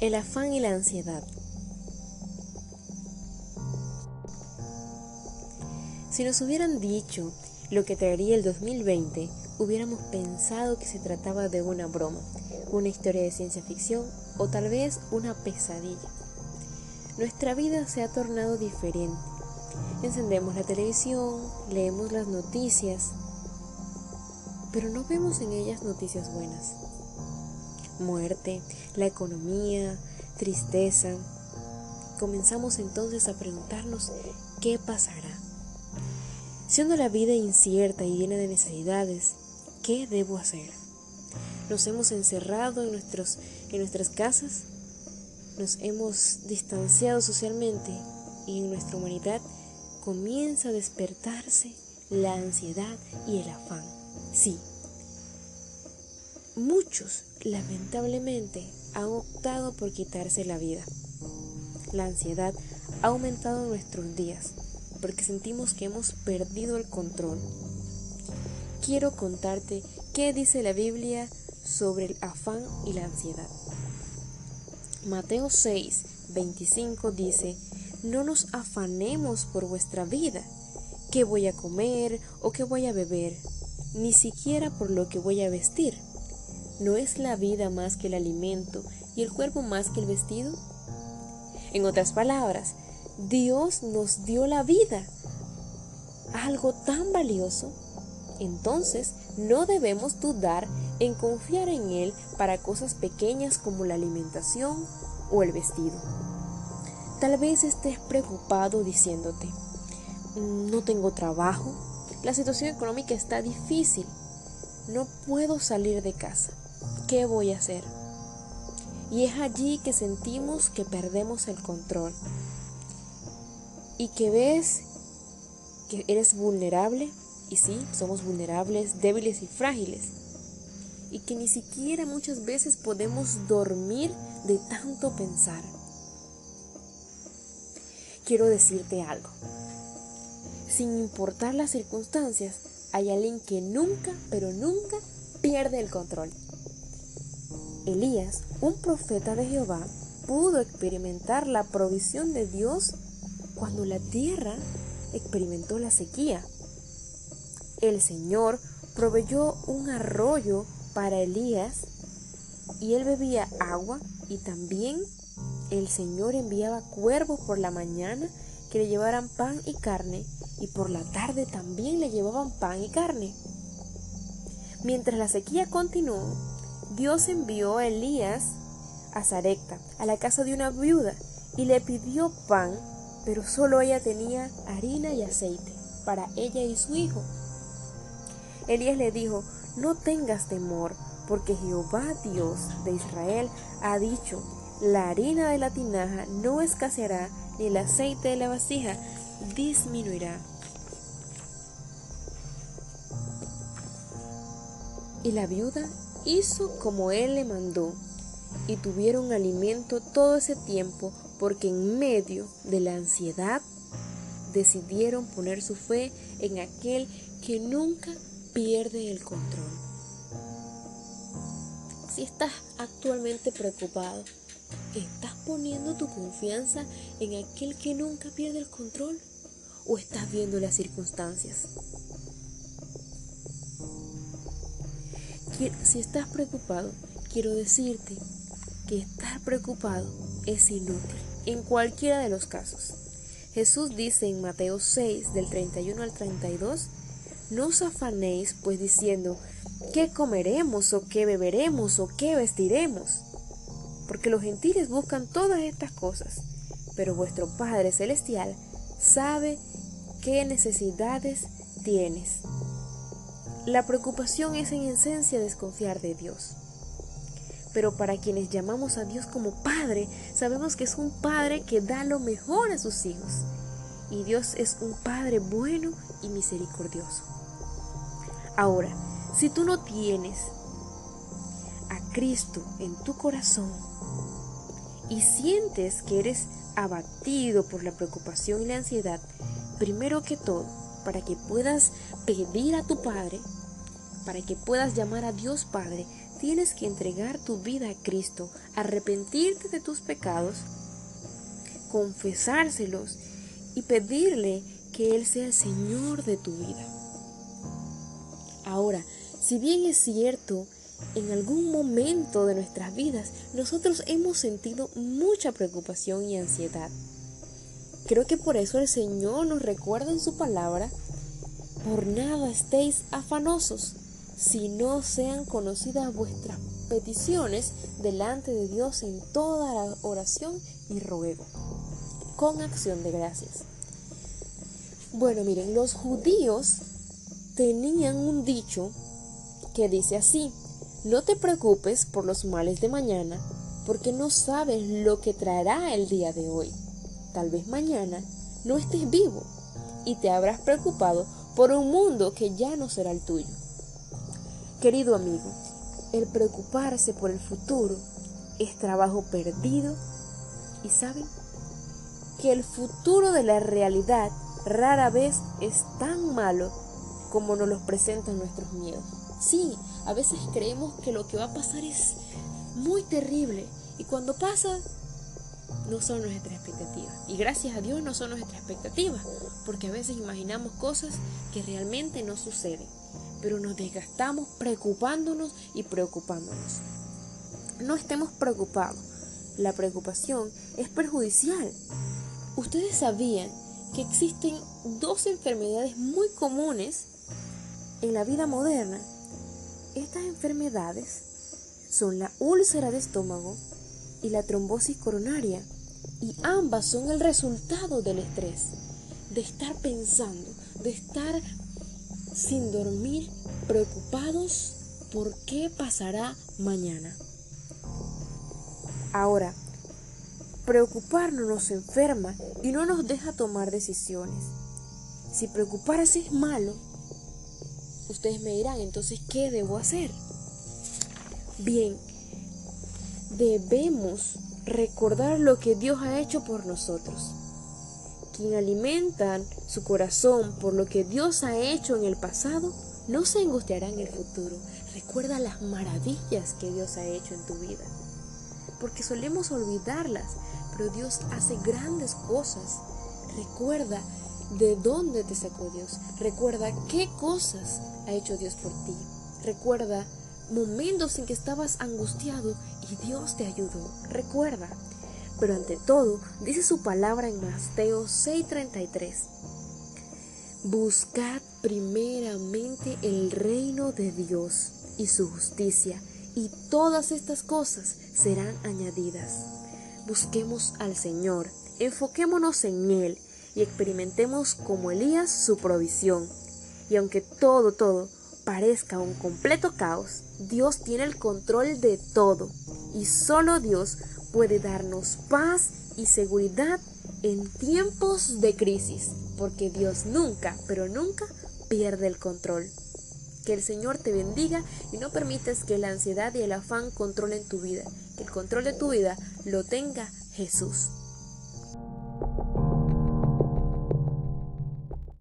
El afán y la ansiedad. Si nos hubieran dicho lo que traería el 2020, hubiéramos pensado que se trataba de una broma, una historia de ciencia ficción o tal vez una pesadilla. Nuestra vida se ha tornado diferente. Encendemos la televisión, leemos las noticias, pero no vemos en ellas noticias buenas. Muerte, la economía, tristeza. Comenzamos entonces a preguntarnos qué pasará. Siendo la vida incierta y llena de necesidades, ¿qué debo hacer? Nos hemos encerrado en, nuestros, en nuestras casas, nos hemos distanciado socialmente y en nuestra humanidad comienza a despertarse la ansiedad y el afán. Sí, muchos lamentablemente han optado por quitarse la vida. La ansiedad ha aumentado en nuestros días porque sentimos que hemos perdido el control. Quiero contarte qué dice la Biblia sobre el afán y la ansiedad. Mateo 6, 25 dice, no nos afanemos por vuestra vida, qué voy a comer o qué voy a beber, ni siquiera por lo que voy a vestir. ¿No es la vida más que el alimento y el cuerpo más que el vestido? En otras palabras, Dios nos dio la vida, algo tan valioso. Entonces, no debemos dudar en confiar en Él para cosas pequeñas como la alimentación o el vestido. Tal vez estés preocupado diciéndote, mm, no tengo trabajo, la situación económica está difícil, no puedo salir de casa, ¿qué voy a hacer? Y es allí que sentimos que perdemos el control y que ves que eres vulnerable, y sí, somos vulnerables, débiles y frágiles, y que ni siquiera muchas veces podemos dormir de tanto pensar. Quiero decirte algo. Sin importar las circunstancias, hay alguien que nunca, pero nunca pierde el control. Elías, un profeta de Jehová, pudo experimentar la provisión de Dios cuando la tierra experimentó la sequía. El Señor proveyó un arroyo para Elías y él bebía agua y también el Señor enviaba cuervos por la mañana que le llevaran pan y carne y por la tarde también le llevaban pan y carne. Mientras la sequía continuó, Dios envió a Elías a Zarecta, a la casa de una viuda, y le pidió pan pero solo ella tenía harina y aceite para ella y su hijo. Elías le dijo, no tengas temor, porque Jehová Dios de Israel ha dicho, la harina de la tinaja no escaseará, ni el aceite de la vasija disminuirá. Y la viuda hizo como él le mandó, y tuvieron alimento todo ese tiempo porque en medio de la ansiedad decidieron poner su fe en aquel que nunca pierde el control. Si estás actualmente preocupado, ¿estás poniendo tu confianza en aquel que nunca pierde el control o estás viendo las circunstancias? Si estás preocupado, quiero decirte que estar preocupado es inútil en cualquiera de los casos. Jesús dice en Mateo 6 del 31 al 32, no os afanéis pues diciendo, ¿qué comeremos o qué beberemos o qué vestiremos? Porque los gentiles buscan todas estas cosas, pero vuestro Padre Celestial sabe qué necesidades tienes. La preocupación es en esencia desconfiar de Dios. Pero para quienes llamamos a Dios como Padre, sabemos que es un Padre que da lo mejor a sus hijos. Y Dios es un Padre bueno y misericordioso. Ahora, si tú no tienes a Cristo en tu corazón y sientes que eres abatido por la preocupación y la ansiedad, primero que todo, para que puedas pedir a tu Padre, para que puedas llamar a Dios Padre, tienes que entregar tu vida a Cristo, arrepentirte de tus pecados, confesárselos y pedirle que Él sea el Señor de tu vida. Ahora, si bien es cierto, en algún momento de nuestras vidas nosotros hemos sentido mucha preocupación y ansiedad. Creo que por eso el Señor nos recuerda en su palabra, por nada estéis afanosos, si no sean conocidas vuestras peticiones delante de Dios en toda la oración y ruego, con acción de gracias. Bueno, miren, los judíos tenían un dicho que dice así, no te preocupes por los males de mañana, porque no sabes lo que traerá el día de hoy. Tal vez mañana no estés vivo y te habrás preocupado por un mundo que ya no será el tuyo. Querido amigo, el preocuparse por el futuro es trabajo perdido y saben que el futuro de la realidad rara vez es tan malo como nos lo presentan nuestros miedos. Sí, a veces creemos que lo que va a pasar es muy terrible y cuando pasa no son nuestras expectativas. Y gracias a Dios no son nuestras expectativas, porque a veces imaginamos cosas que realmente no suceden, pero nos desgastamos preocupándonos y preocupándonos. No estemos preocupados. La preocupación es perjudicial. Ustedes sabían que existen dos enfermedades muy comunes en la vida moderna. Estas enfermedades son la úlcera de estómago y la trombosis coronaria, y ambas son el resultado del estrés, de estar pensando, de estar sin dormir, preocupados por qué pasará mañana. Ahora, preocuparnos nos enferma y no nos deja tomar decisiones. Si preocuparse es malo, ustedes me dirán, entonces, ¿qué debo hacer? Bien, debemos recordar lo que Dios ha hecho por nosotros. Quien alimentan su corazón por lo que Dios ha hecho en el pasado, no se angustiará en el futuro. Recuerda las maravillas que Dios ha hecho en tu vida. Porque solemos olvidarlas pero Dios hace grandes cosas. Recuerda de dónde te sacó Dios. Recuerda qué cosas ha hecho Dios por ti. Recuerda momentos en que estabas angustiado y Dios te ayudó. Recuerda. Pero ante todo, dice su palabra en Mateo 6:33. Buscad primeramente el reino de Dios y su justicia, y todas estas cosas serán añadidas busquemos al Señor, enfoquémonos en Él y experimentemos como Elías su provisión. Y aunque todo, todo parezca un completo caos, Dios tiene el control de todo y solo Dios puede darnos paz y seguridad en tiempos de crisis, porque Dios nunca, pero nunca pierde el control. Que el Señor te bendiga y no permitas que la ansiedad y el afán controlen tu vida. El control de tu vida lo tenga Jesús.